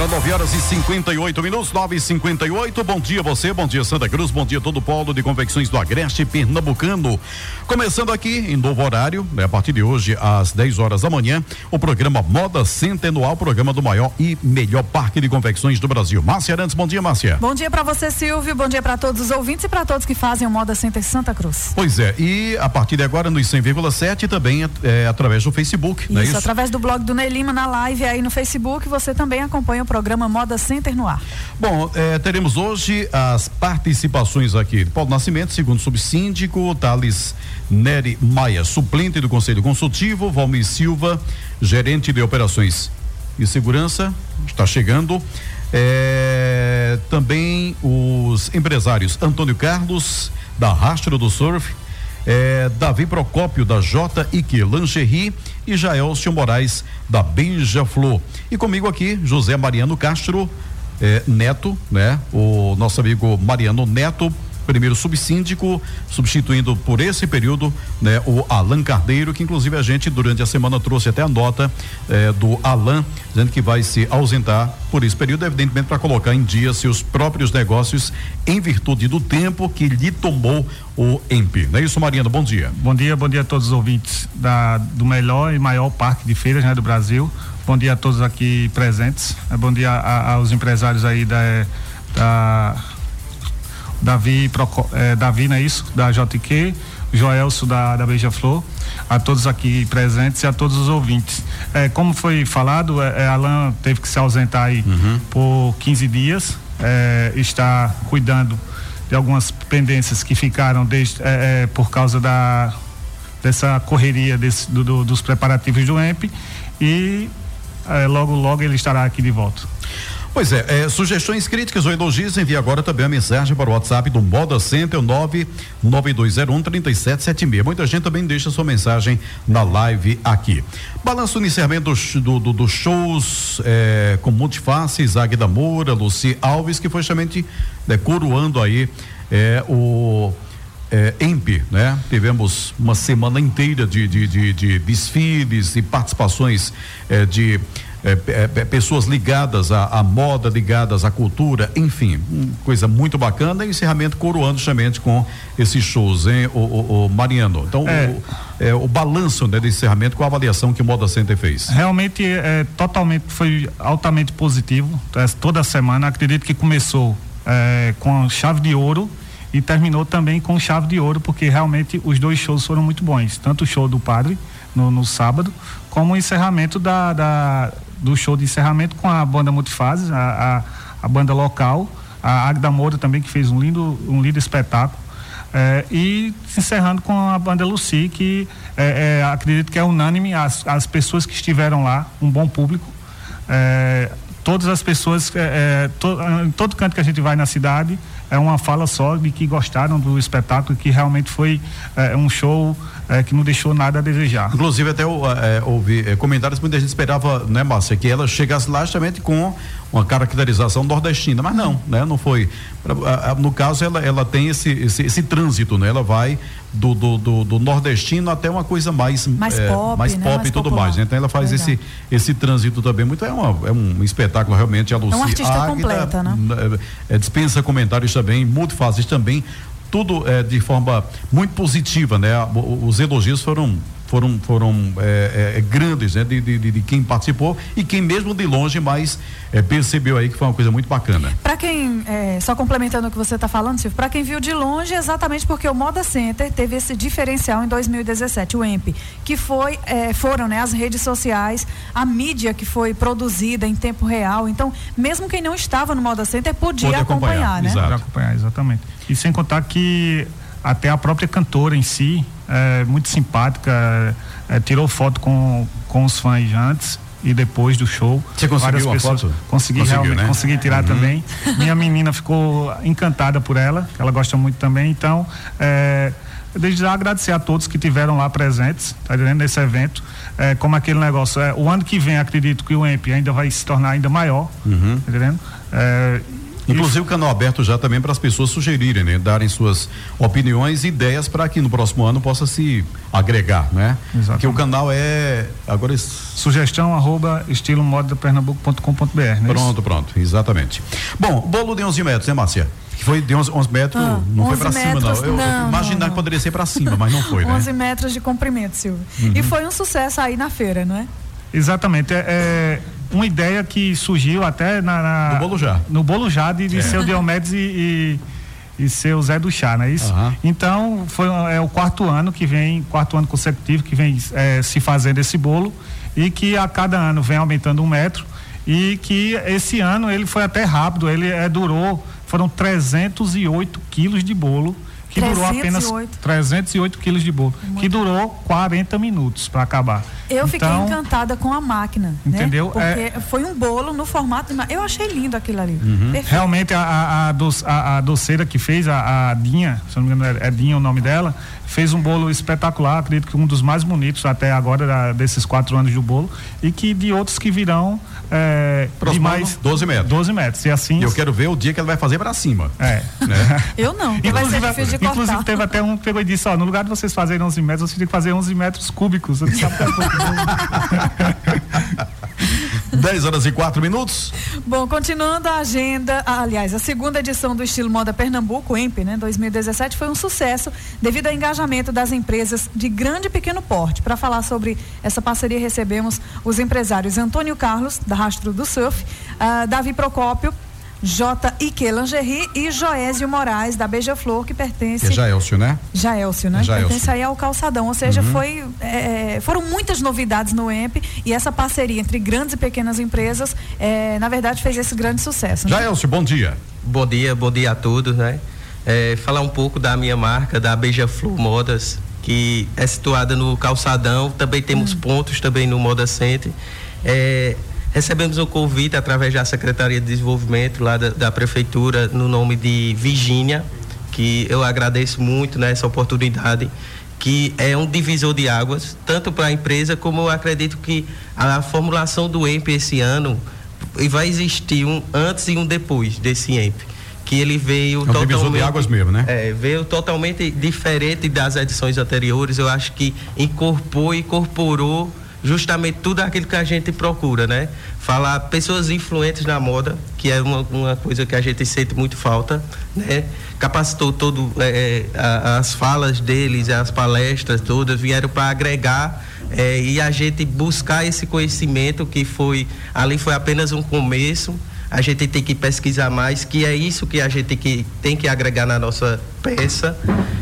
Horas e 58 minutos, 9 e 58 Bom dia você, bom dia Santa Cruz, bom dia todo o polo de confecções do Agreste Pernambucano. Começando aqui em novo horário, né, a partir de hoje, às 10 horas da manhã, o programa Moda Centenual, programa do maior e melhor parque de confecções do Brasil. Márcia Arantes, bom dia, Márcia. Bom dia para você, Silvio. Bom dia para todos os ouvintes e para todos que fazem o Moda Center Santa Cruz. Pois é, e a partir de agora nos 100,7 também é, é, através do Facebook, isso, é isso? através do blog do Ney Lima na live aí no Facebook, você também acompanha o programa Moda Center no ar. Bom, eh, teremos hoje as participações aqui. Paulo Nascimento, segundo subsíndico, Thales Nery Maia, suplente do Conselho Consultivo, Valmir Silva, gerente de operações e segurança, está chegando. Eh, também os empresários Antônio Carlos, da Rastro do Surf, é, Davi Procópio da J Ike Lancherie e Jaelcio Moraes da Beija Flor. E comigo aqui, José Mariano Castro é, Neto, né? O nosso amigo Mariano Neto, primeiro subsíndico, substituindo por esse período, né, o Alan Cardeiro, que inclusive a gente durante a semana trouxe até a nota eh, do Alan, dizendo que vai se ausentar por esse período, evidentemente para colocar em dia seus próprios negócios em virtude do tempo que lhe tomou o EMP. Não é isso, Mariana? Bom dia. Bom dia, bom dia a todos os ouvintes da, do melhor e maior parque de feiras né, do Brasil. Bom dia a todos aqui presentes. Bom dia a, aos empresários aí da, da Davi, Proco, é, Davi, não é isso? Da JQ, Joelso da, da Beija-Flor, a todos aqui presentes e a todos os ouvintes. É, como foi falado, é, é Alan teve que se ausentar aí uhum. por 15 dias, é, está cuidando de algumas pendências que ficaram desde, é, é, por causa da, dessa correria desse, do, do, dos preparativos do EMP e logo, logo ele estará aqui de volta. Pois é, é, sugestões críticas ou elogios, envie agora também a mensagem para o WhatsApp do Moda Center 99201 3776. Muita gente também deixa sua mensagem na live aqui. Balanço no iniciamento dos do, do, do shows é, com Multifaces, Águida Moura, Luci Alves, que foi justamente né, coroando aí é, o é, EMP, né? Tivemos uma semana inteira de, de, de, de desfiles e participações é, de pessoas ligadas à, à, moda, ligadas à cultura, enfim, um, coisa muito bacana e encerramento coroando justamente com esses shows, hein, o, o, o Mariano. Então, é. o, é, o balanço né, de encerramento com a avaliação que o Moda Center fez. Realmente é, totalmente, foi altamente positivo. É, toda semana, acredito que começou é, com chave de ouro e terminou também com chave de ouro, porque realmente os dois shows foram muito bons. Tanto o show do padre no, no sábado, como o encerramento da, da do show de encerramento com a banda Multifases, a, a, a banda local, a Agda Moura também, que fez um lindo, um lindo espetáculo. É, e encerrando com a banda Lucy, que é, é, acredito que é unânime, as, as pessoas que estiveram lá, um bom público. É, todas as pessoas, é, é, to, em todo canto que a gente vai na cidade, é uma fala só de que gostaram do espetáculo, que realmente foi um show é, que não deixou nada a desejar. Inclusive até é, ouvi é, comentários muita gente esperava, né, Márcia, que ela chegasse lá justamente com uma caracterização nordestina, mas não, né? Não foi. No caso, ela, ela tem esse, esse, esse trânsito, né? Ela vai do, do, do, do, nordestino até uma coisa mais mais é, pop, mais né? pop mais e tudo popular. mais. Né? Então ela faz esse esse trânsito também muito é, uma, é um espetáculo realmente a. É uma artista Águida, completa, né? É, é, dispensa comentários também, muito fáceis também, tudo é, de forma muito positiva, né? Os elogios foram foram, foram é, é, é, grandes né, de, de, de, quem participou e quem mesmo de longe mais é, percebeu aí que foi uma coisa muito bacana. Para quem, é, só complementando o que você está falando, Silvio, para quem viu de longe, exatamente porque o Moda Center teve esse diferencial em 2017, o EMP, que foi, é, foram né, as redes sociais, a mídia que foi produzida em tempo real. Então, mesmo quem não estava no Moda Center podia Pode acompanhar, acompanhar, né? Exato. acompanhar, exatamente. E sem contar que até a própria cantora em si, é, muito simpática, é, tirou foto com, com os fãs antes e depois do show. Você conseguiu uma pessoas, foto? Consegui Conseguiu, realmente, né? consegui tirar uhum. também. Minha menina ficou encantada por ela, ela gosta muito também, então é, desde já agradecer a todos que tiveram lá presentes, tá entendendo? Nesse evento. É, como aquele negócio, é, o ano que vem acredito que o EMP ainda vai se tornar ainda maior, uhum. tá entendendo? É, Inclusive o canal aberto já também para as pessoas sugerirem, né? Darem suas opiniões e ideias para que no próximo ano possa se agregar, né? Exatamente. Porque o canal é agora sugestão arroba estilo pernambuco.com.br, né? Pronto, pronto, exatamente. Bom, bolo de 11 metros, né, Márcia? Que foi de 11, 11 metros, ah, não 11 foi para cima, não. Eu, não, imaginar não, que poderia ser para cima, mas não foi, né? 11 metros de comprimento, Silvio. Uhum. E foi um sucesso aí na feira, não é? Exatamente. É, é, uma ideia que surgiu até na, na no Bolo Já. No Bolo Já de, de é. seu Diomedes e, e, e seu Zé do Chá, não é isso? Uhum. Então, foi é o quarto ano que vem, quarto ano consecutivo que vem é, se fazendo esse bolo e que a cada ano vem aumentando um metro e que esse ano ele foi até rápido, ele é, durou, foram 308 quilos de bolo que 308. durou apenas 308 quilos de bolo, Muito que durou 40 minutos para acabar. Eu então, fiquei encantada com a máquina. Né? Entendeu? Né? Porque é... foi um bolo no formato de. Eu achei lindo aquilo ali. Uhum. Realmente a, a, a, a, doceira que fez, a, a Dinha, se não me engano é, é Dinha o nome dela, fez um bolo espetacular, acredito que um dos mais bonitos até agora da, desses quatro anos do bolo e que de outros que virão é, de mais 12 metros. 12 metros. E assim. Eu quero ver o dia que ela vai fazer para cima. É. Né? eu não. Inclusive, vai ser de inclusive teve até um pegou e disse, ó, no lugar de vocês fazerem 11 metros, vocês têm que fazer 11 metros cúbicos. 10 horas e 4 minutos. Bom, continuando a agenda, aliás, a segunda edição do Estilo Moda Pernambuco, EMP, né, 2017, foi um sucesso devido ao engajamento das empresas de grande e pequeno porte. Para falar sobre essa parceria, recebemos os empresários Antônio Carlos, da Rastro do Surf, uh, Davi Procópio, J. Ike Lingerie e Joésio Moraes, da Beija-Flor, que pertence. É Jaelcio, né? Jaelcio, né? Jaelcio. Pertence aí ao Calçadão. Ou seja, uhum. foi, é, é, foram muitas novidades no EMP e essa parceria entre grandes e pequenas empresas, é, na verdade, fez esse grande sucesso. Né? Jaelcio, bom dia. Bom dia, bom dia a todos, né? É, falar um pouco da minha marca, da Beija-Flor Modas, que é situada no Calçadão. Também temos hum. pontos também no Moda Center. É, Recebemos um convite através da Secretaria de Desenvolvimento lá da, da Prefeitura no nome de Virgínia, que eu agradeço muito nessa né, oportunidade, que é um divisor de águas, tanto para a empresa como eu acredito que a formulação do EMP esse ano vai existir um antes e um depois desse EMP que ele veio é um totalmente divisor de águas mesmo, né? É, veio totalmente diferente das edições anteriores. Eu acho que incorporou, incorporou justamente tudo aquilo que a gente procura, né? Falar pessoas influentes na moda, que é uma, uma coisa que a gente sente muito falta, né? Capacitou todo é, é as falas deles, as palestras todas vieram para agregar é, e a gente buscar esse conhecimento que foi ali foi apenas um começo. A gente tem que pesquisar mais, que é isso que a gente que, tem que agregar na nossa peça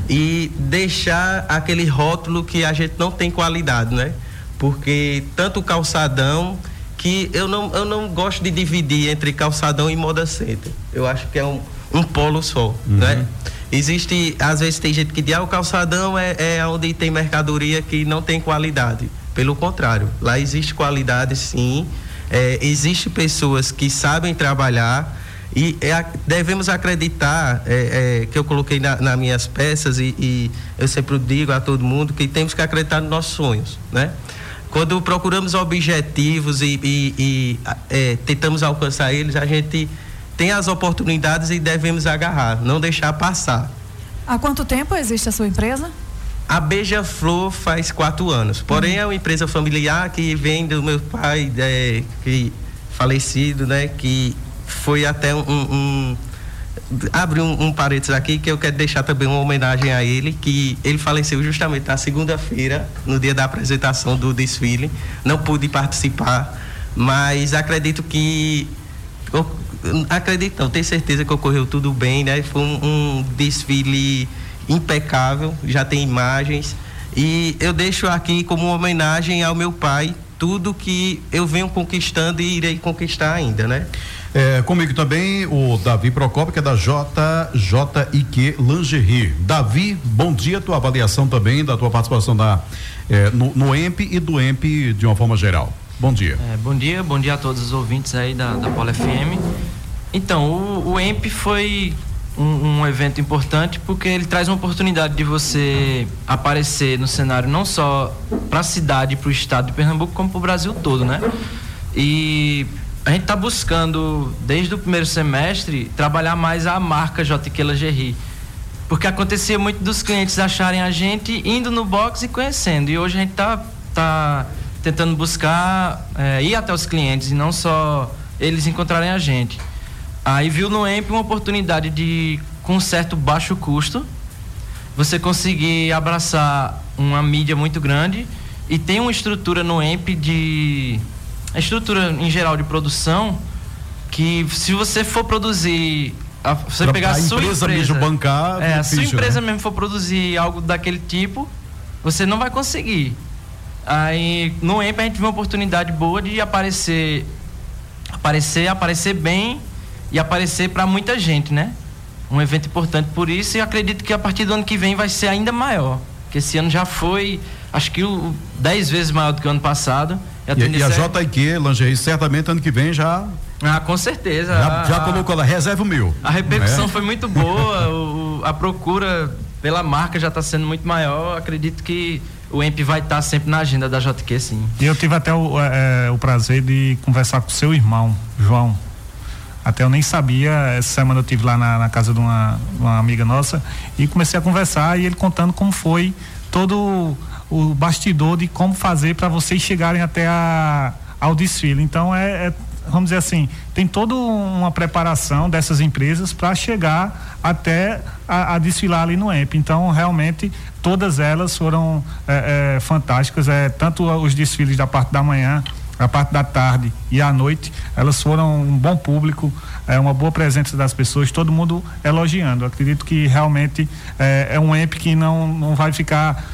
e deixar aquele rótulo que a gente não tem qualidade, né? Porque tanto o calçadão que eu não, eu não gosto de dividir entre calçadão e moda center. Eu acho que é um, um polo só, uhum. né? Existe, às vezes tem gente que diz, ah, o calçadão é, é onde tem mercadoria que não tem qualidade. Pelo contrário, lá existe qualidade sim, é, existe pessoas que sabem trabalhar E é, devemos acreditar, é, é, que eu coloquei na, nas minhas peças e, e, eu sempre digo a todo mundo que temos que acreditar nos nossos sonhos, né? Quando procuramos objetivos e, e, e é, tentamos alcançar eles, a gente tem as oportunidades e devemos agarrar, não deixar passar. Há quanto tempo existe a sua empresa? A Beija-Flor faz quatro anos. Porém, uhum. é uma empresa familiar que vem do meu pai, é, que falecido, né? Que foi até um. um abre um, um parênteses aqui que eu quero deixar também uma homenagem a ele, que ele faleceu justamente na segunda-feira, no dia da apresentação do desfile. Não pude participar, mas acredito que acredito não, tenho certeza que ocorreu tudo bem, né? Foi um, um desfile impecável, já tem imagens. E eu deixo aqui como homenagem ao meu pai, tudo que eu venho conquistando e irei conquistar ainda, né? É, comigo também o Davi Procopio, que é da JJIQ Lingerie. Davi, bom dia, tua avaliação também da tua participação da, é, no, no EMP e do EMP de uma forma geral. Bom dia. É, bom dia, bom dia a todos os ouvintes aí da, da Polo FM. Então, o, o EMP foi um, um, evento importante porque ele traz uma oportunidade de você aparecer no cenário não só para a cidade, para o estado de Pernambuco, como para o Brasil todo, né? E a gente está buscando, desde o primeiro semestre, trabalhar mais a marca JQ Lingerie. Porque acontecia muito dos clientes acharem a gente indo no box e conhecendo. E hoje a gente está tá tentando buscar é, ir até os clientes e não só eles encontrarem a gente. Aí viu no EMP uma oportunidade de, com certo baixo custo, você conseguir abraçar uma mídia muito grande e tem uma estrutura no EMP de. A estrutura em geral de produção que se você for produzir a, você pra pegar a sua empresa, empresa mesmo bancar é, a sua empresa né? mesmo for produzir algo daquele tipo você não vai conseguir Aí no EMP a gente viu uma oportunidade boa de aparecer, aparecer, aparecer bem e aparecer para muita gente, né? Um evento importante por isso e acredito que a partir do ano que vem vai ser ainda maior. Que esse ano já foi, acho que o, dez vezes maior do que o ano passado. E a, e, e a JIQ, Lingerie, certamente ano que vem já ah, com certeza. Já, já colocou lá, reserva o mil. A repercussão é? foi muito boa, o, a procura pela marca já está sendo muito maior. Acredito que o EMP vai estar tá sempre na agenda da JQ, sim. E eu tive até o, é, o prazer de conversar com seu irmão, João. Até eu nem sabia, essa semana eu tive lá na, na casa de uma, uma, amiga nossa e comecei a conversar e ele contando como foi todo o bastidor de como fazer para vocês chegarem até a, ao desfile. Então é, é vamos dizer assim, tem toda uma preparação dessas empresas para chegar até a, a, desfilar ali no EMP. Então, realmente, todas elas foram é, é, fantásticas, é, tanto os desfiles da parte da manhã, a parte da tarde e à noite, elas foram um bom público, é uma boa presença das pessoas, todo mundo elogiando. Acredito que realmente é, é um EMP que não, não vai ficar.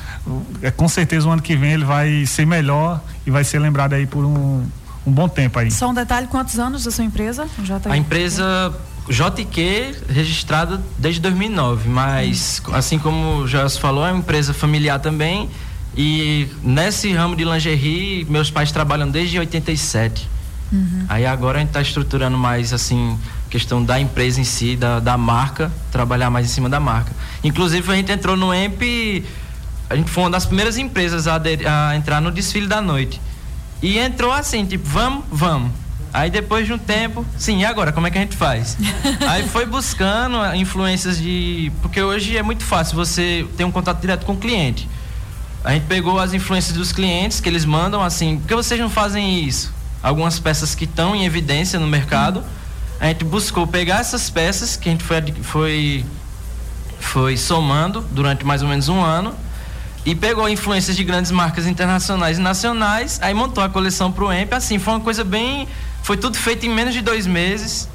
É, com certeza o ano que vem ele vai ser melhor e vai ser lembrado aí por um, um bom tempo aí. Só um detalhe, quantos anos da sua empresa? A empresa JQ registrada desde 2009, mas hum. assim como o Joelson falou, é uma empresa familiar também e nesse ramo de lingerie, meus pais trabalham desde 87. Uhum. Aí agora a gente está estruturando mais assim questão da empresa em si, da, da marca, trabalhar mais em cima da marca. Inclusive a gente entrou no EMP, a gente foi uma das primeiras empresas a, a entrar no desfile da noite. E entrou assim, tipo, vamos, vamos. Aí depois de um tempo, sim, e agora? Como é que a gente faz? Aí foi buscando influências de. Porque hoje é muito fácil você ter um contato direto com o cliente. A gente pegou as influências dos clientes que eles mandam assim, por que vocês não fazem isso? Algumas peças que estão em evidência no mercado. A gente buscou pegar essas peças que a gente foi, foi, foi somando durante mais ou menos um ano e pegou influências de grandes marcas internacionais e nacionais, aí montou a coleção pro EMP, assim, foi uma coisa bem. Foi tudo feito em menos de dois meses.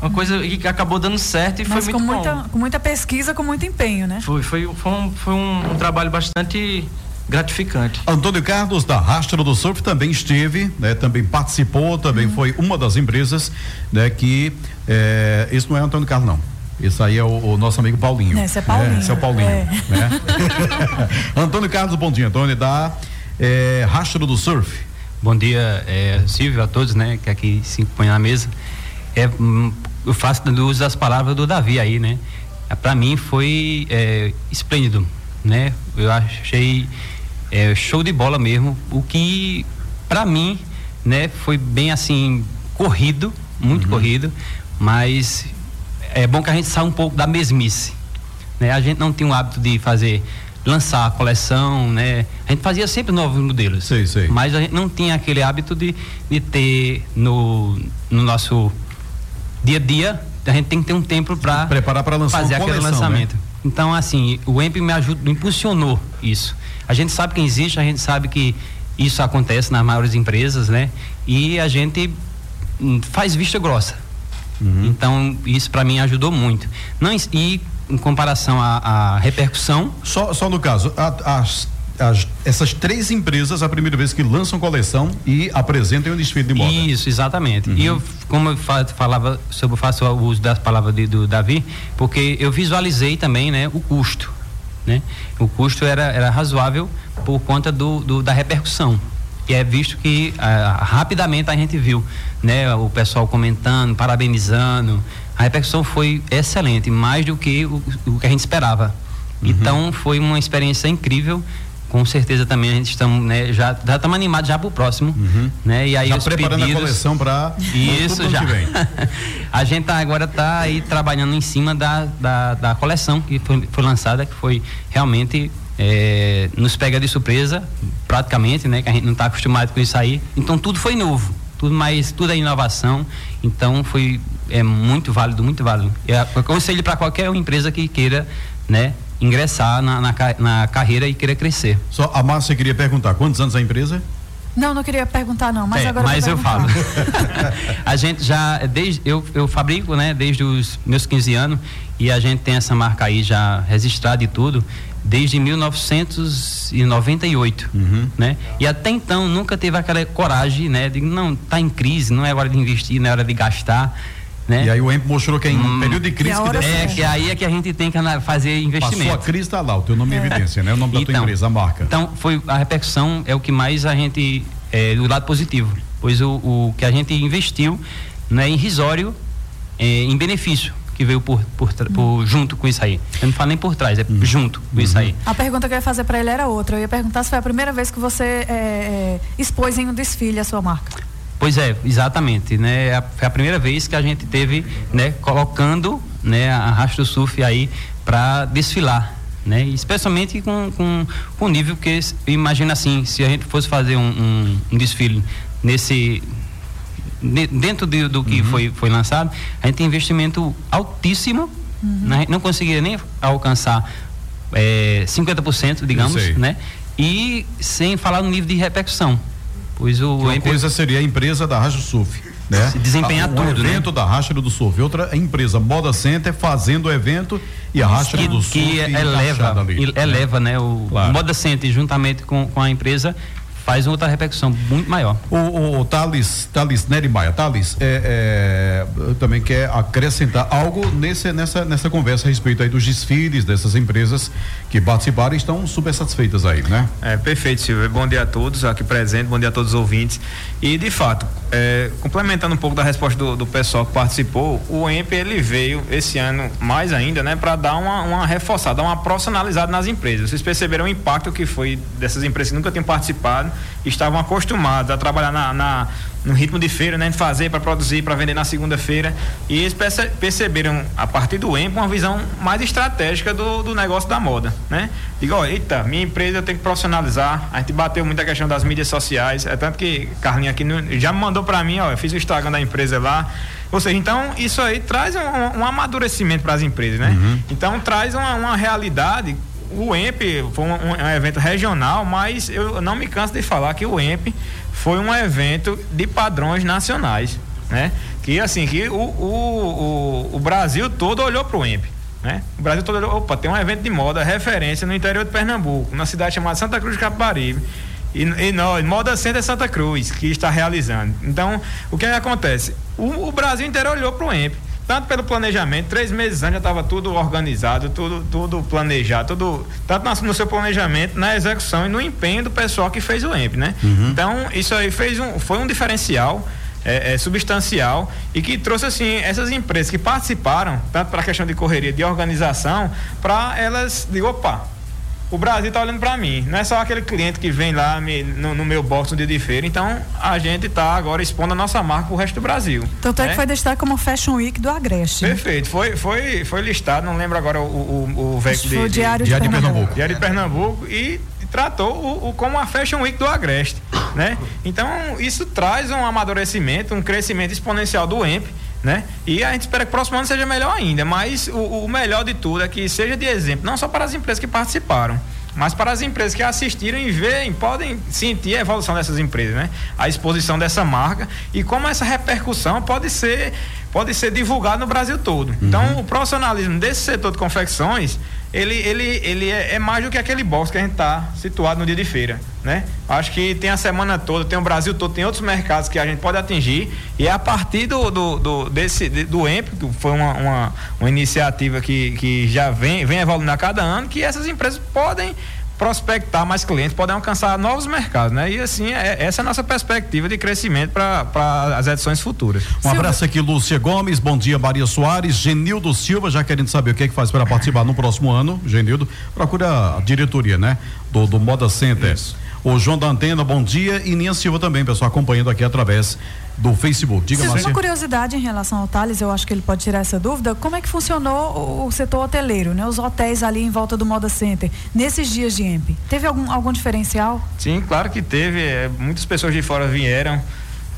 Uma coisa que acabou dando certo e Mas foi muito com muita, bom. Com muita pesquisa, com muito empenho, né? Foi, foi, foi, um, foi um, um trabalho bastante gratificante. Antônio Carlos da Rastro do Surf também esteve, né, também participou, também uhum. foi uma das empresas, né, que é, isso não é Antônio Carlos não. Esse aí é o, o, nosso amigo Paulinho. Esse é Paulinho. É, esse é o Paulinho. É. Né? Antônio Carlos, bom dia, Antônio, da é, Rastro do Surf. Bom dia, é, Silvio, a todos, né, que aqui se põe na mesa. É, hum, eu faço do uso das palavras do Davi aí, né? Para mim foi é, esplêndido, né? Eu achei é, show de bola mesmo. O que para mim, né, foi bem assim corrido, muito uhum. corrido, mas é bom que a gente saia um pouco da mesmice, né? A gente não tem o hábito de fazer lançar a coleção, né? A gente fazia sempre novos modelos. Sei, sei. Mas a gente não tinha aquele hábito de, de ter no, no nosso dia a dia, a gente tem que ter um tempo para preparar para lançar fazer aquele coleção, lançamento. Né? Então, assim, o EMP me ajudou, impulsionou isso. A gente sabe que existe, a gente sabe que isso acontece nas maiores empresas, né? E a gente hum, faz vista grossa. Uhum. Então, isso para mim ajudou muito. Não, e em comparação à, à repercussão. Só, só no caso, a, as, as, essas três empresas, a primeira vez que lançam coleção e apresentam um desfile de moda. Isso, exatamente. Uhum. E eu, como eu falava sobre, faço o uso das palavras de, do Davi, porque eu visualizei também, né, o custo, né? O custo era, era razoável por conta do, do da repercussão. E é visto que ah, rapidamente a gente viu, né, o pessoal comentando, parabenizando, a repercussão foi excelente, mais do que o, o que a gente esperava. Uhum. Então foi uma experiência incrível. Com certeza também a gente estamos, né, já já estamos animados já para o próximo, uhum. né? E aí já preparando pedidos, a coleção para isso já. a gente tá, agora está aí trabalhando em cima da, da, da coleção que foi, foi lançada, que foi realmente é, nos pega de surpresa, praticamente, né? Que a gente não está acostumado com isso aí. Então tudo foi novo, tudo mais, tudo é inovação. Então foi é muito válido, muito válido. Eu aconselho para qualquer empresa que queira, né, ingressar na, na, na, carreira e queira crescer. Só a Márcia queria perguntar, quantos anos a empresa? Não, não queria perguntar não, mas é, agora mas eu, eu falo. a gente já desde eu, eu fabrico, né, desde os meus 15 anos e a gente tem essa marca aí já registrada e tudo desde 1998, uhum. né? E até então nunca teve aquela coragem, né? De não, tá em crise, não é hora de investir, não é hora de gastar. Né? E aí o EMP mostrou que é em hum, período de crise que, que É, que aí é que a gente tem que fazer investimento. A sua crise está lá, o teu nome é. evidência, né? O nome da então, tua empresa, a marca. Então, foi a repercussão é o que mais a gente é, do lado positivo, pois o, o que a gente investiu não é irrisório é, em benefício que veio por, por, por, junto com isso aí. Eu não falo nem por trás, é uhum. junto com uhum. isso aí. A pergunta que eu ia fazer para ele era outra. Eu ia perguntar se foi a primeira vez que você é, é, expôs em um desfile a sua marca. Pois é, exatamente, né? É foi a primeira vez que a gente teve, né, colocando, né, a Rastro Surf aí para desfilar, né? Especialmente com, com, com nível que imagina assim, se a gente fosse fazer um, um, um desfile nesse dentro de, do que uhum. foi, foi lançado, a gente tem investimento altíssimo, uhum. né? não conseguiria nem alcançar é, 50%, digamos, né? E sem falar no nível de repercussão. Pois o uma coisa seria a empresa da Rádio Surf. Né? Se desempenhar um tudo, né? evento né? da Racha do Surf, outra empresa Moda Center fazendo o evento e a Racha do Surf que eleva, ali, eleva, né? né? O claro. Moda Center juntamente com, com a empresa faz outra repercussão muito maior. O, o, o Thales, Thales Nery Maia, Thales, é, é, também quer acrescentar algo nesse, nessa, nessa conversa a respeito aí dos desfiles dessas empresas que participaram e estão super satisfeitas aí, né? É, perfeito, Silvio. Bom dia a todos aqui presentes, bom dia a todos os ouvintes. E, de fato, é, complementando um pouco da resposta do, do, pessoal que participou, o EMP ele veio esse ano mais ainda, né, para dar uma, uma reforçada, dar uma profissionalizada nas empresas. Vocês perceberam o impacto que foi dessas empresas que nunca tinham participado estavam acostumados a trabalhar na, na no ritmo de feira, né, de fazer para produzir, para vender na segunda-feira. E eles perce perceberam, a partir do EMP, uma visão mais estratégica do, do negócio da moda. Né? Digo, ó, eita, minha empresa eu tenho que profissionalizar. A gente bateu muito a questão das mídias sociais. É tanto que Carlinhos aqui no, já me mandou para mim, ó, eu fiz o Instagram da empresa lá. Ou seja, então isso aí traz um, um amadurecimento para as empresas, né? Uhum. Então traz uma, uma realidade o EMP foi um, um, evento regional, mas eu não me canso de falar que o EMP foi um evento de padrões nacionais, né? Que assim, que o, o, o, o Brasil todo olhou para o EMP. Né? O Brasil todo olhou, opa, tem um evento de moda referência no interior de Pernambuco, na cidade chamada Santa Cruz de Capibaribe. E, e nós, Moda Center Santa Cruz, que está realizando. Então, o que, é acontece? O, o Brasil inteiro olhou para o EMP tanto pelo planejamento, três meses antes já estava tudo organizado, tudo, tudo planejado, tudo, tanto no seu planejamento, na execução e no empenho do pessoal que fez o EMP, né? Uhum. Então, isso aí fez um, foi um diferencial. é, é, substancial e que trouxe assim essas empresas que participaram tanto para a questão de correria de organização para elas de opa o Brasil está olhando para mim. Não é só aquele cliente que vem lá me, no, no, meu box no dia de feira. Então, a gente está agora expondo a nossa marca para o resto do Brasil. Tanto né? é que foi destaque como Fashion Week do Agreste. Perfeito. Foi, foi, foi listado, não lembro agora o, o, o veículo de, Diário de, de, de Pernambuco. Diário de Pernambuco. E tratou o, o, como a Fashion Week do Agreste, né? Então, isso traz um amadurecimento, um crescimento exponencial do EMP, né? E a gente espera que o próximo ano seja melhor ainda, mas o, o melhor de tudo é que seja de exemplo, não só para as empresas que participaram, mas para as empresas que assistiram e veem, podem sentir a evolução dessas empresas, né? A exposição dessa marca e como essa repercussão pode ser pode ser divulgada no Brasil todo. Então, uhum. Então, o profissionalismo desse setor de confecções ele, ele, ele é, é, mais do que aquele box que a gente está situado no dia de feira, né? Acho que tem a semana toda, tem o Brasil todo, tem outros mercados que a gente pode atingir e é a partir do, do, do desse do EMP, que foi uma, uma, uma iniciativa que, que já vem, vem evoluindo a cada ano, que essas empresas podem prospectar mais clientes, podem alcançar novos mercados, né? E assim, é, essa é a nossa perspectiva de crescimento para as edições futuras. Um abraço aqui, Lúcia Gomes, bom dia, Maria Soares, Genildo Silva, já querendo saber o que é que faz para participar no próximo ano, Genildo, procura a diretoria, né? Do, do Moda Center. Isso. O João da Antena, bom dia, e Ninha Silva também, pessoal, acompanhando aqui através do Facebook. Diga, Sim, Uma curiosidade em relação ao Thales, eu acho que ele pode tirar essa dúvida. Como é que funcionou o setor hoteleiro, né? Os hotéis ali em volta do Moda Center, nesses dias de EMP? Teve algum, algum diferencial? Sim, claro que teve. É, muitas pessoas de fora vieram.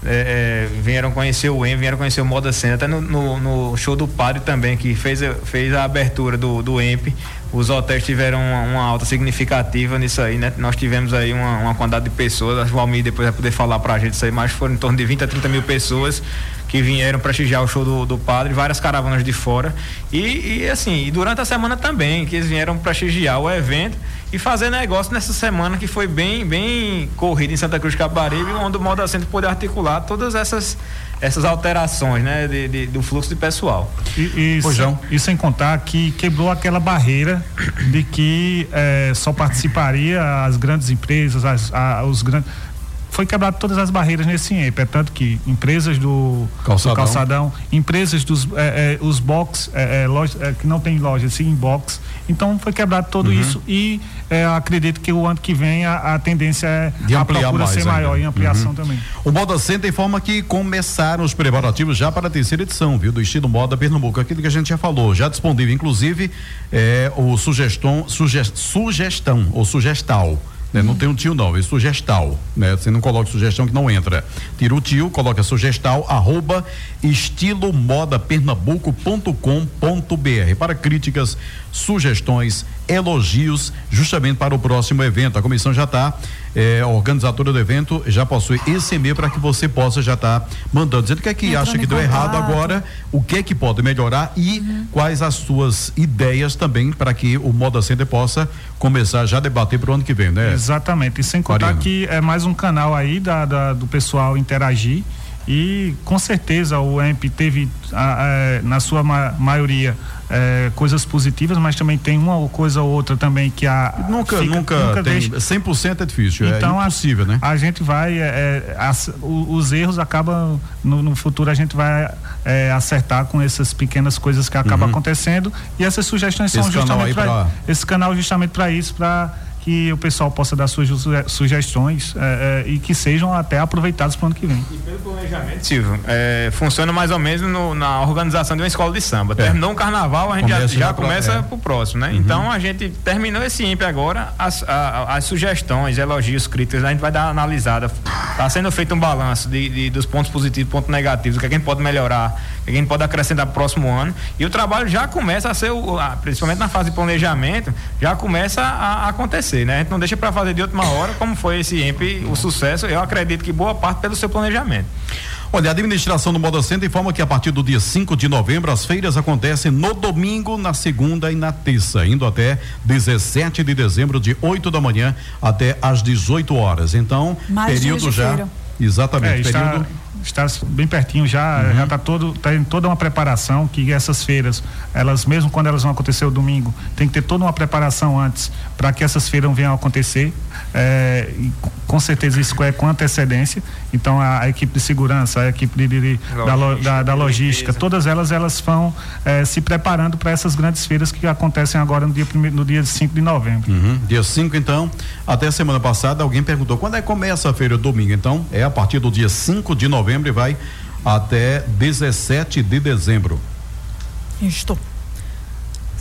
É, é, vieram conhecer o EM, vieram conhecer o Moda Center, até no, no, no, show do Padre também, que fez, fez a abertura do, do EMP os hotéis tiveram uma, uma, alta significativa nisso aí, né? Nós tivemos aí uma, uma quantidade de pessoas, acho que o Almir depois vai poder falar pra gente isso aí, mas foram em torno de 20 a 30 mil pessoas que vieram prestigiar o show do, do padre, várias caravanas de fora. E, e assim, e durante a semana também, que eles vieram prestigiar o evento e fazer negócio nessa semana que foi bem, bem corrida em Santa Cruz Cabaribe, onde o Moda Centro pôde articular todas essas essas alterações né, de, de, do fluxo de pessoal. E, e, sem, e, sem, contar que quebrou aquela barreira de que é, só participaria as grandes empresas, as, a, os grandes foi quebrado todas as barreiras nesse INPE. É tanto que empresas do calçadão, do calçadão empresas dos é, é, os box, é, é loja, é, que não tem loja, sim box. Então foi quebrado tudo uhum. isso e acredito que o ano que vem a, a tendência é de a procura ser ainda. maior em ampliação uhum. também. O Moda Center informa que começaram os preparativos já para a terceira edição, viu, do estilo Moda Pernambuco, aquilo que a gente já falou, já disponível, inclusive é, o sugestão, suge, sugestão ou sugestal né? Não tem um tio não, é sugestal, né? Você não coloca sugestão que não entra. Tira o tio, coloca sugestal, arroba estilomodapernambuco.com.br para críticas, sugestões, elogios, justamente para o próximo evento. A comissão já está é, organizadora do evento já possui esse e-mail para que você possa já estar tá mandando, dizendo o que é que Entrando acha que deu errado agora, o que é que pode melhorar e uhum. quais as suas ideias também para que o Moda Center possa começar já a debater para o ano que vem, né? Exatamente. E sem contar Mariana. que é mais um canal aí da, da do pessoal interagir e com certeza o EMP teve, a, a, na sua ma maioria, é, coisas positivas, mas também tem uma coisa ou outra também que a. Nunca, fica, nunca, nunca tem. Deixa... 100% é difícil, é então, é impossível, a, né? A gente vai. É, é as, os erros acabam. No, no, futuro a gente vai é, acertar com essas pequenas coisas que acabam uhum. acontecendo. E essas sugestões esse são justamente para. Esse canal justamente para isso, para que o pessoal possa dar suas sugestões é, é, e que sejam até aproveitados para o ano que vem. E pelo planejamento, Silvio, é, funciona mais ou menos no, na organização de uma escola de samba. É. Terminou um carnaval, a gente começa já, já começa é. para o próximo, né? Uhum. Então a gente terminou esse INPE agora, as, a, as sugestões, elogios, críticas, a gente vai dar uma analisada. Está sendo feito um balanço de, de, dos pontos positivos, pontos negativos, o que a gente pode melhorar, que a gente pode acrescentar para o próximo ano. E o trabalho já começa a ser, principalmente na fase de planejamento, já começa a, acontecer né? A gente não deixa para fazer de última hora, como foi esse EMP, o sucesso, eu acredito que boa parte pelo seu planejamento. Olha, a administração do Moda Center informa que a partir do dia 5 de novembro as feiras acontecem no domingo, na segunda e na terça, indo até 17 de dezembro, de 8 da manhã até às 18 horas. Então, Mais período já. Exatamente, é, está, período está bem pertinho já, uhum. já está todo, tá em toda uma preparação que essas feiras, elas mesmo quando elas vão acontecer o domingo, tem que ter toda uma preparação antes para que essas feiras venham a acontecer. É, com certeza isso é com antecedência. Então a, a equipe de segurança, a equipe de, de, de logística, da, da, da, logística, todas elas elas vão é, se preparando para essas grandes feiras que acontecem agora no dia primeiro, no dia 5 de novembro. Uhum. Dia 5, então, até a semana passada alguém perguntou quando é que começa a feira domingo. Então, é a partir do dia 5 de novembro e vai até 17 de dezembro. Estou.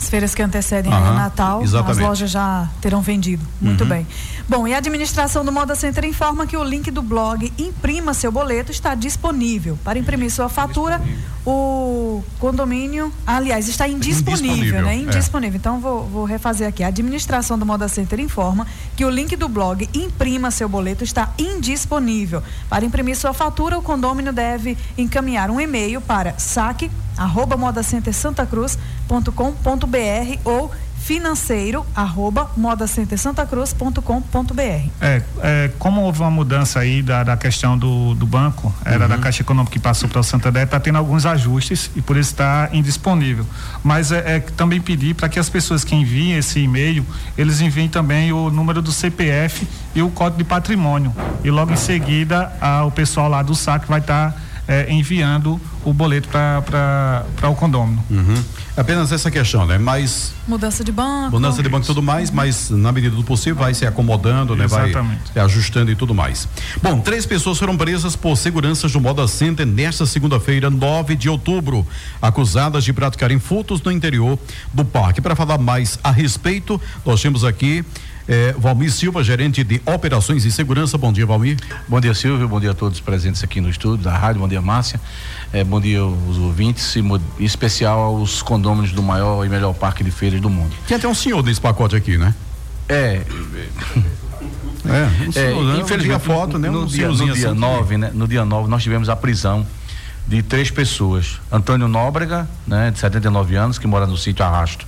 As feiras que antecedem o Natal, exatamente. as lojas já terão vendido. Muito uhum. bem. Bom, e a administração do Moda Center informa que o link do blog Imprima Seu Boleto está disponível. Para imprimir sua fatura, o condomínio, aliás, está indisponível, indisponível né? Indisponível. É. Então, vou, vou refazer aqui. A administração do Moda Center informa que o link do blog Imprima Seu Boleto está indisponível. Para imprimir sua fatura, o condomínio deve encaminhar um e-mail para saque arroba modacentersantacruz.com.br ou financeiro arroba modacentersantacruz.com.br. É, é, como houve uma mudança aí da, da questão do, do banco, era uhum. da Caixa Econômica que passou para o Santander, está tendo alguns ajustes e por isso está indisponível. Mas é, é também pedir para que as pessoas que enviem esse e-mail, eles enviem também o número do CPF e o código de patrimônio. E logo em seguida, a, o pessoal lá do SAC vai estar tá é, enviando o boleto para o condômino. Uhum. Apenas essa questão, né? Mas mudança de banco, mudança de banco e tudo mais, mas na medida do possível vai se acomodando, né? Vai se ajustando e tudo mais. Bom, três pessoas foram presas por seguranças do Moda Center nesta segunda-feira, 9 de outubro, acusadas de praticarem furtos no interior do parque. Para falar mais a respeito, nós temos aqui é, Valmir Silva, gerente de operações e segurança. Bom dia, Valmir. Bom dia, Silvio. Bom dia a todos presentes aqui no estúdio da rádio. Bom dia, Márcia. É, bom dia aos ouvintes e em especial aos condôminos do maior e melhor parque de feiras do mundo. Tem até um senhor nesse pacote aqui, né? É. É, um senhor, é, né? infelizmente, a foto, né? No, um dia, no dia 9, né? No dia 9 nós tivemos a prisão de três pessoas. Antônio Nóbrega, né, de 79 anos, que mora no sítio Arrasto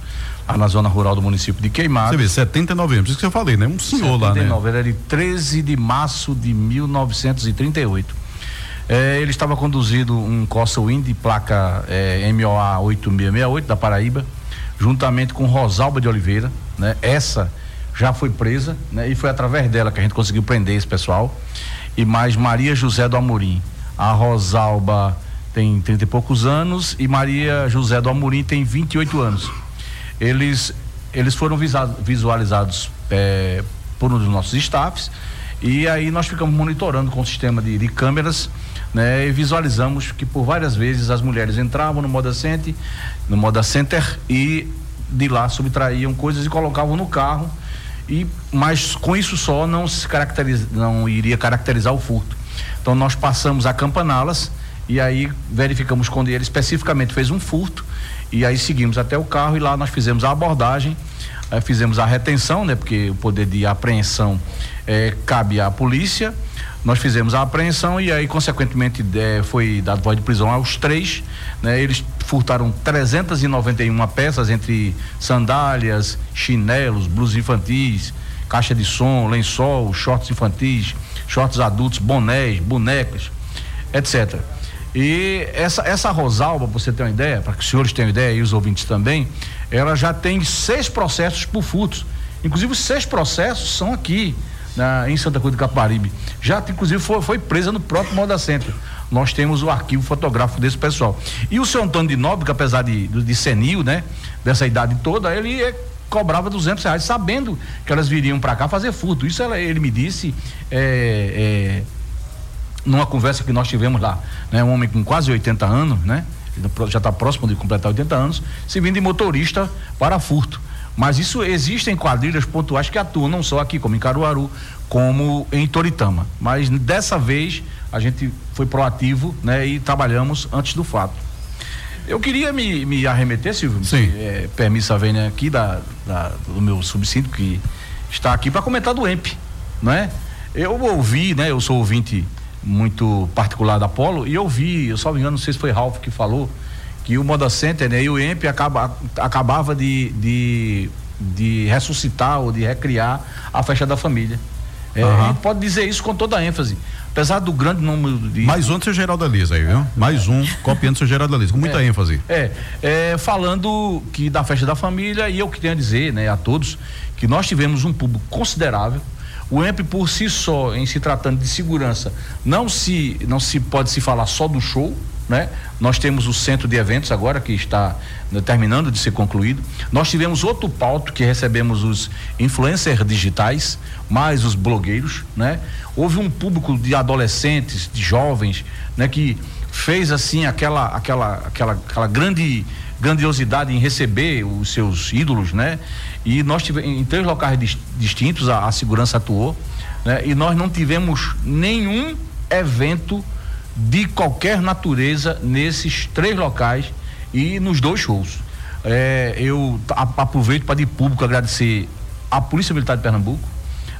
na zona rural do município de Queimados. Você vê, 79 anos, isso que eu falei, né? Um senhor 79, lá, né? 79, era de 13 de março de 1938. É, ele estava conduzindo um Corsa Wind de placa é, MOA 8668 da Paraíba, juntamente com Rosalba de Oliveira, né? Essa já foi presa, né? E foi através dela que a gente conseguiu prender esse pessoal. E mais Maria José do Amorim. A Rosalba tem 30 e poucos anos e Maria José do Amorim tem 28 anos eles, eles foram visualizados é, por um dos nossos staffs e aí nós ficamos monitorando com o sistema de, de câmeras né, e visualizamos que por várias vezes as mulheres entravam no Moda Center, no Moda Center e de lá subtraíam coisas e colocavam no carro e mas com isso só não se caracteriza, não iria caracterizar o furto. Então nós passamos a campaná-las e aí verificamos quando ele especificamente fez um furto e aí seguimos até o carro e lá nós fizemos a abordagem, eh, fizemos a retenção, né? Porque o poder de apreensão eh, cabe à polícia. Nós fizemos a apreensão e aí, consequentemente, eh, foi dado voz de prisão aos três. Né? Eles furtaram 391 peças entre sandálias, chinelos, blusas infantis, caixa de som, lençol, shorts infantis, shorts adultos, bonés, bonecas, etc. E essa, essa Rosalba, para você ter uma ideia, para que os senhores tenham ideia e os ouvintes também, ela já tem seis processos por furtos. Inclusive, os seis processos são aqui, na, em Santa Cruz do Caparibe. Já, inclusive, foi, foi presa no próprio Moda Center. Nós temos o arquivo fotográfico desse pessoal. E o seu Antônio de Nobre, que apesar de, de, senil, né, dessa idade toda, ele é, cobrava 200 reais, sabendo que elas viriam para cá fazer furto. Isso ela, ele me disse. É, é, numa conversa que nós tivemos lá, né? Um homem com quase 80 anos, né? Já está próximo de completar 80 anos, se vindo de motorista para furto. Mas isso existem quadrilhas pontuais que atuam não só aqui, como em Caruaru, como em Toritama. Mas dessa vez a gente foi proativo, né? E trabalhamos antes do fato. Eu queria me, me arremeter, Silvio, Sim. É, permissa vem aqui da, da, do meu subsídio que está aqui para comentar do EMP, não é? Eu ouvi, né? Eu sou ouvinte muito particular da Polo e eu vi, eu só me engano, não sei se foi Ralph que falou, que o Moda Center né, e o EMP acaba, acabava de, de, de ressuscitar ou de recriar a festa da família. É, A gente pode dizer isso com toda a ênfase. Apesar do grande número de. Mais um do seu Geraldo Elisa aí, viu? Mais um copiando do seu Geraldo Elisa, com muita é, ênfase. É, é, falando que da festa da família, e eu queria dizer, né, a todos, que nós tivemos um público considerável. O EMP por si só, em se tratando de segurança, não se não se pode se falar só do show, né? Nós temos o centro de eventos agora que está né, terminando de ser concluído. Nós tivemos outro pauto que recebemos os influencers digitais, mais os blogueiros, né? Houve um público de adolescentes, de jovens, né, que fez assim aquela aquela aquela aquela grande grandiosidade em receber os seus ídolos, né? E nós tivemos em três locais distintos a, a segurança atuou, né? E nós não tivemos nenhum evento de qualquer natureza nesses três locais e nos dois shows. É, eu aproveito para de público agradecer à Polícia Militar de Pernambuco,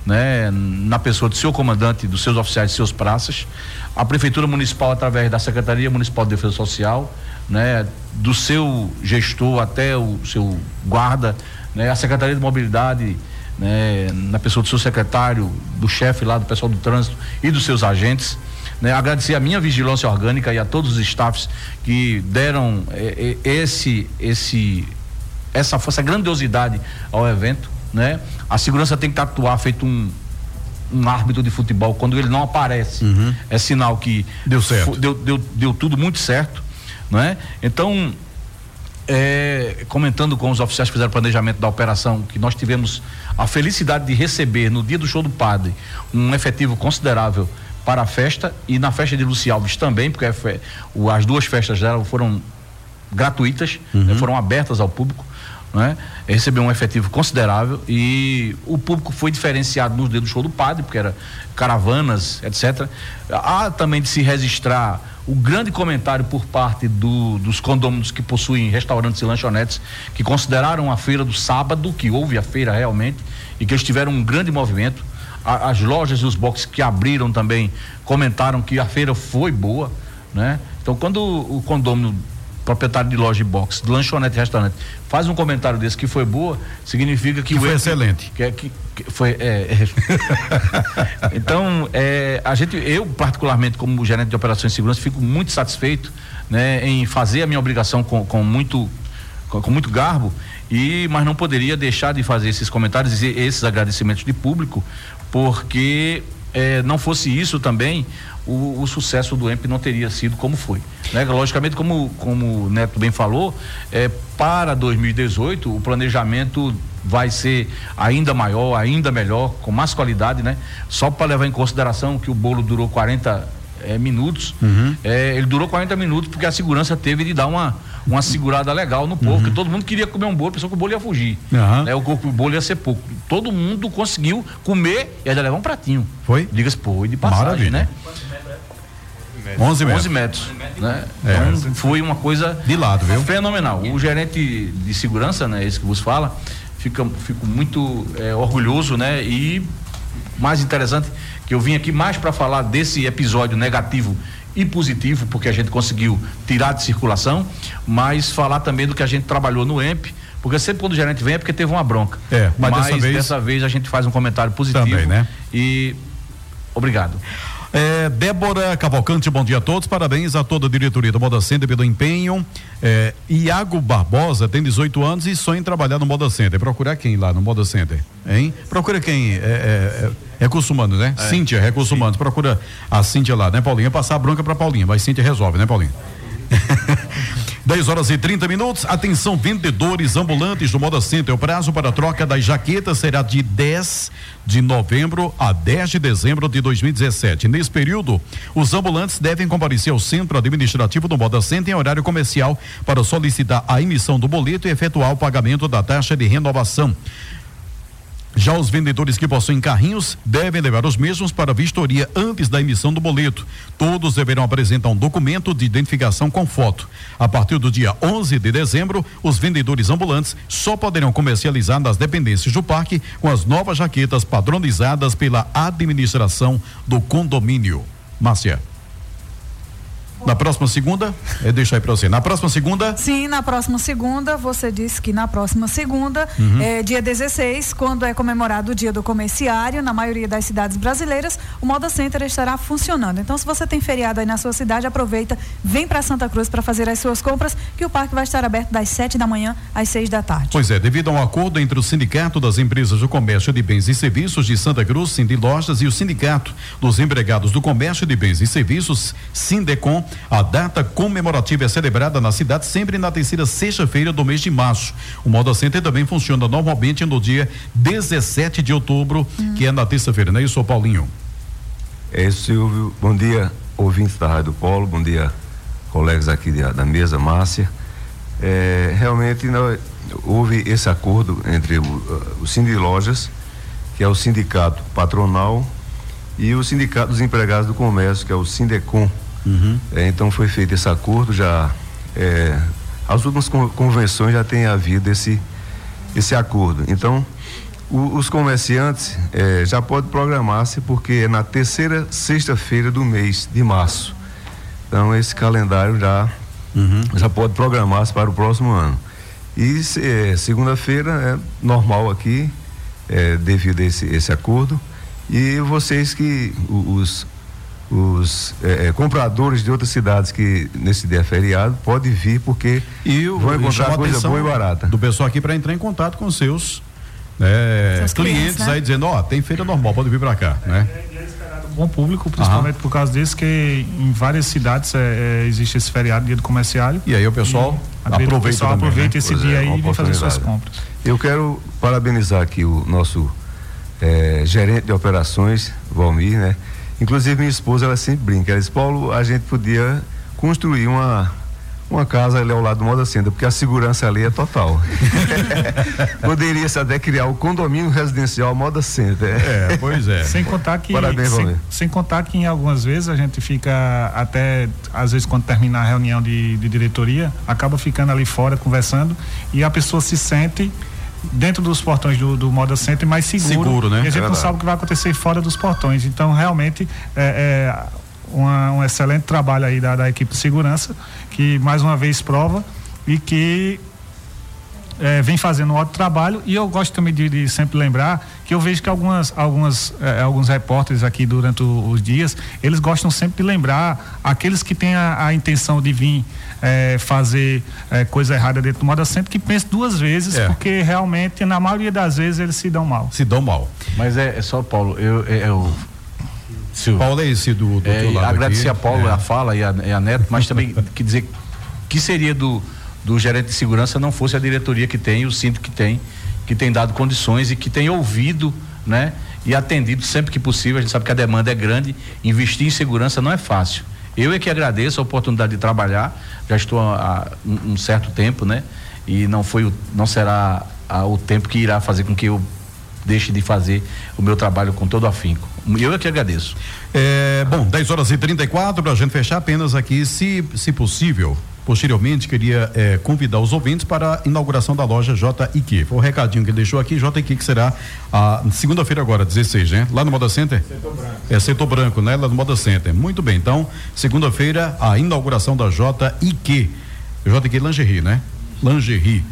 né, na pessoa do seu comandante, dos seus oficiais, de seus praças, a Prefeitura Municipal através da Secretaria Municipal de Defesa Social, né, do seu gestor até o seu guarda, né, a Secretaria de Mobilidade, né, na pessoa do seu secretário, do chefe lá do pessoal do trânsito e dos seus agentes. Né, agradecer a minha vigilância orgânica e a todos os staffs que deram eh, eh, esse esse essa essa grandiosidade ao evento, né? A segurança tem que atuar feito um um árbitro de futebol quando ele não aparece uhum. é sinal que deu certo deu, deu, deu tudo muito certo não é então é, comentando com os oficiais que fizeram o planejamento da operação, que nós tivemos a felicidade de receber no dia do show do padre um efetivo considerável para a festa e na festa de Luci Alves também, porque as duas festas dela foram gratuitas, uhum. né, foram abertas ao público. Né? Recebeu um efetivo considerável e o público foi diferenciado nos dedos do show do padre, porque era caravanas, etc. Há também de se registrar o grande comentário por parte do, dos condôminos que possuem restaurantes e lanchonetes, que consideraram a feira do sábado, que houve a feira realmente, e que eles tiveram um grande movimento. A, as lojas e os boxes que abriram também comentaram que a feira foi boa, né? Então, quando o, condômino proprietário de loja de boxe, de lanchonete e restaurante, faz um comentário desse que foi boa, significa que, que foi excelente. Que, que, que foi. É, é. então, é, a gente, eu particularmente como gerente de operações de segurança, fico muito satisfeito, né, em fazer a minha obrigação com, com muito, com, com muito garbo e mas não poderia deixar de fazer esses comentários e esses agradecimentos de público, porque é, não fosse isso também, o, o, sucesso do EMP não teria sido como foi. Né? Logicamente, como, como o Neto bem falou, é, para 2018 o planejamento vai ser ainda maior, ainda melhor, com mais qualidade, né? Só para levar em consideração que o bolo durou 40 é, minutos, uhum. é, ele durou 40 minutos porque a segurança teve de dar uma, uma segurada legal no povo, uhum. porque todo mundo queria comer um bolo, pensou que o bolo ia fugir. Uhum. Né? O, o bolo ia ser pouco. Todo mundo conseguiu comer e ainda levar um pratinho. Foi? Diga-se, foi de passagem, Maravilha. né? 11 metros. 11 metros. Né? É. Então foi uma coisa de lado, viu? Fenomenal. O gerente de segurança, né, esse que vos fala, fica, fico muito é, orgulhoso, né? E mais interessante que eu vim aqui mais para falar desse episódio negativo e positivo, porque a gente conseguiu tirar de circulação, mas falar também do que a gente trabalhou no EMP, porque sempre quando o gerente vem é porque teve uma bronca. É, mas, mas dessa, vez... dessa vez a gente faz um comentário positivo. Também, né? E obrigado. É, Débora Cavalcante, bom dia a todos. Parabéns a toda a diretoria do Moda Center pelo empenho. É, Iago Barbosa tem 18 anos e sonha em trabalhar no Moda Center. Procurar quem lá no Moda Center? Hein? Procura quem? É, é, é recursos humanos, né? É. Cíntia, recursos humanos. Procura a Cíntia lá, né, Paulinha? Passar a bronca pra Paulinha, mas Cíntia resolve, né, Paulinha? 10 horas e 30 minutos. Atenção, vendedores ambulantes do Moda Center. O prazo para a troca das jaquetas será de 10 de novembro a 10 de dezembro de 2017. Nesse período, os ambulantes devem comparecer ao centro administrativo do Moda Center em horário comercial para solicitar a emissão do boleto e efetuar o pagamento da taxa de renovação. Já os vendedores que possuem carrinhos devem levar os mesmos para vistoria antes da emissão do boleto. Todos deverão apresentar um documento de identificação com foto. A partir do dia 11 de dezembro, os vendedores ambulantes só poderão comercializar nas dependências do parque com as novas jaquetas padronizadas pela administração do condomínio. Márcia. Na próxima segunda, é deixa aí pra você. Na próxima segunda? Sim, na próxima segunda, você disse que na próxima segunda, uhum. é, dia 16, quando é comemorado o dia do comerciário, na maioria das cidades brasileiras, o Moda Center estará funcionando. Então, se você tem feriado aí na sua cidade, aproveita, vem para Santa Cruz para fazer as suas compras, que o parque vai estar aberto das 7 da manhã às 6 da tarde. Pois é, devido a um acordo entre o Sindicato das Empresas do Comércio de Bens e Serviços de Santa Cruz, Cindy Lojas, e o Sindicato dos Empregados do Comércio de Bens e Serviços, Sindecom, a data comemorativa é celebrada na cidade sempre na terceira sexta-feira do mês de março. O Moda Center também funciona normalmente no dia 17 de outubro, hum. que é na terça-feira, não é isso, Paulinho? É isso, Silvio. Bom dia, ouvintes da Rádio Polo, bom dia, colegas aqui da, da mesa, Márcia. É, realmente não, houve esse acordo entre o, o Cindy Lojas, que é o sindicato patronal, e o sindicato dos empregados do comércio, que é o Sindecom. Uhum. É, então foi feito esse acordo, já é, as últimas convenções já tem havido esse, esse acordo. Então, o, os comerciantes é, já podem programar-se porque é na terceira sexta-feira do mês de março. Então esse calendário já, uhum. já pode programar-se para o próximo ano. E é, segunda-feira é normal aqui, é, devido a esse, esse acordo. E vocês que os, os é, é, compradores de outras cidades que nesse dia é feriado pode vir porque e vão encontrar coisa boa e barata. Do pessoal aqui para entrar em contato com seus né, clientes né? aí dizendo, ó, oh, tem feira normal, pode vir para cá, né? bom público, principalmente por causa disso, que em várias cidades é, é, existe esse feriado, dia do comerciário. E aí o pessoal aproveita, o pessoal também, aproveita né? esse pois dia é, aí e vem fazer suas compras. Eu quero parabenizar aqui o nosso é, gerente de operações, Valmir, né? Inclusive minha esposa, ela sempre brinca, ela diz, Paulo, a gente podia construir uma uma casa ali ao lado do Moda Center, porque a segurança ali é total. Poderia-se até criar o condomínio residencial Moda Center. É, pois é. Sem contar que Parabéns, sem, sem, contar que em algumas vezes a gente fica até às vezes quando terminar a reunião de, de diretoria, acaba ficando ali fora conversando e a pessoa se sente dentro dos portões do, do Moda Center mais seguro. Seguro, né? E a gente é não sabe o que vai acontecer fora dos portões. Então, realmente, é, é uma, um excelente trabalho aí da, da equipe de segurança, que mais uma vez prova e que é, vem fazendo um ótimo trabalho e eu gosto também de, de sempre lembrar que eu vejo que algumas, algumas, é, alguns repórteres aqui durante o, os dias, eles gostam sempre de lembrar aqueles que têm a, a intenção de vir é, fazer é, coisa errada dentro do moda sempre que pense duas vezes, é. porque realmente, na maioria das vezes, eles se dão mal. Se dão mal. Mas é, é só, Paulo, eu, eu Silvio. Paulo é esse do, do é, Agradecer aqui. a Paulo é. a fala e a, e a Neto, mas também que dizer que seria do, do gerente de segurança não fosse a diretoria que tem, o síndico que tem, que tem dado condições e que tem ouvido, né? E atendido sempre que possível. A gente sabe que a demanda é grande. Investir em segurança não é fácil. Eu é que agradeço a oportunidade de trabalhar. Já estou há, um, certo tempo, né? E não foi, não será o tempo que irá fazer com que eu deixe de fazer o meu trabalho com todo afinco. Eu é que agradeço. É, bom, 10 horas e 34 para a gente fechar apenas aqui, se, se possível. Posteriormente, queria eh, convidar os ouvintes para a inauguração da loja JIQ. Foi o recadinho que ele deixou aqui, JIQ, que será a segunda-feira agora, 16, né? Lá no Moda Center? Setor Branco. É Setor Branco, né? Lá no Moda Center. Muito bem, então, segunda-feira, a inauguração da JIQ. JIQ Lingerie, né? Lingerie.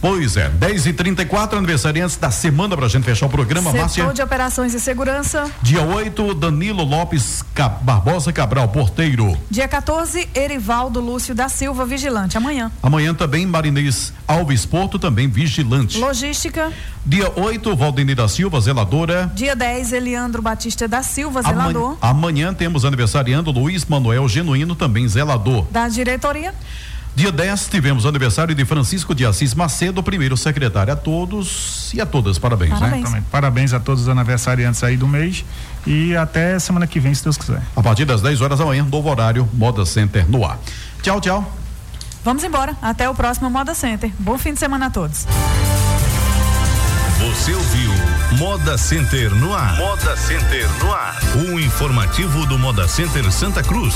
Pois é, 10 e 34 aniversariantes da semana pra gente fechar o programa, Setor Márcia. de Operações e Segurança. Dia 8, Danilo Lopes Cap Barbosa Cabral, porteiro. Dia 14, Erivaldo Lúcio da Silva, vigilante. Amanhã. Amanhã também Marinês Alves Porto, também vigilante. Logística. Dia 8, Valdemir da Silva, zeladora. Dia 10, Eliandro Batista da Silva, zelador. Amanhã, amanhã temos aniversariando Luiz Manuel Genuíno, também zelador. Da diretoria. Dia 10, tivemos aniversário de Francisco de Assis Macedo, primeiro secretário. A todos e a todas, parabéns, né? parabéns. né? Parabéns a todos os aniversariantes aí do mês e até semana que vem, se Deus quiser. A partir das 10 horas da manhã, novo horário, Moda Center no ar. Tchau, tchau. Vamos embora. Até o próximo Moda Center. Bom fim de semana a todos. Você ouviu Moda Center no ar. Moda Center no ar. O informativo do Moda Center Santa Cruz.